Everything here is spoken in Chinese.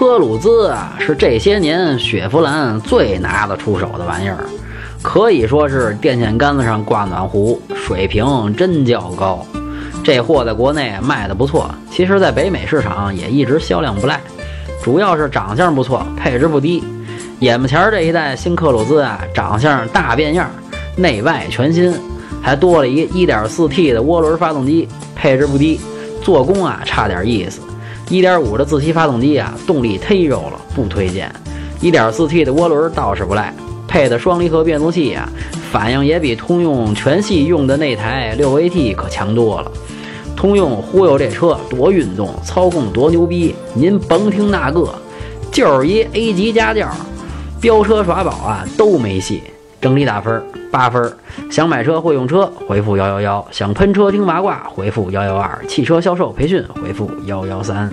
科鲁兹啊，是这些年雪佛兰最拿得出手的玩意儿，可以说是电线杆子上挂暖壶，水平真较高。这货在国内卖的不错，其实在北美市场也一直销量不赖，主要是长相不错，配置不低。眼巴前这一代新克鲁兹啊，长相大变样，内外全新，还多了一 1.4T 的涡轮发动机，配置不低，做工啊差点意思。1.5的自吸发动机啊，动力忒肉了，不推荐。1.4T 的涡轮倒是不赖，配的双离合变速器啊，反应也比通用全系用的那台 6AT 可强多了。通用忽悠这车多运动，操控多牛逼，您甭听那个，就是一 A 级家轿，飙车耍宝啊都没戏。整理打分八分。想买车会用车，回复幺幺幺；想喷车听八卦，回复幺幺二；汽车销售培训，回复幺幺三。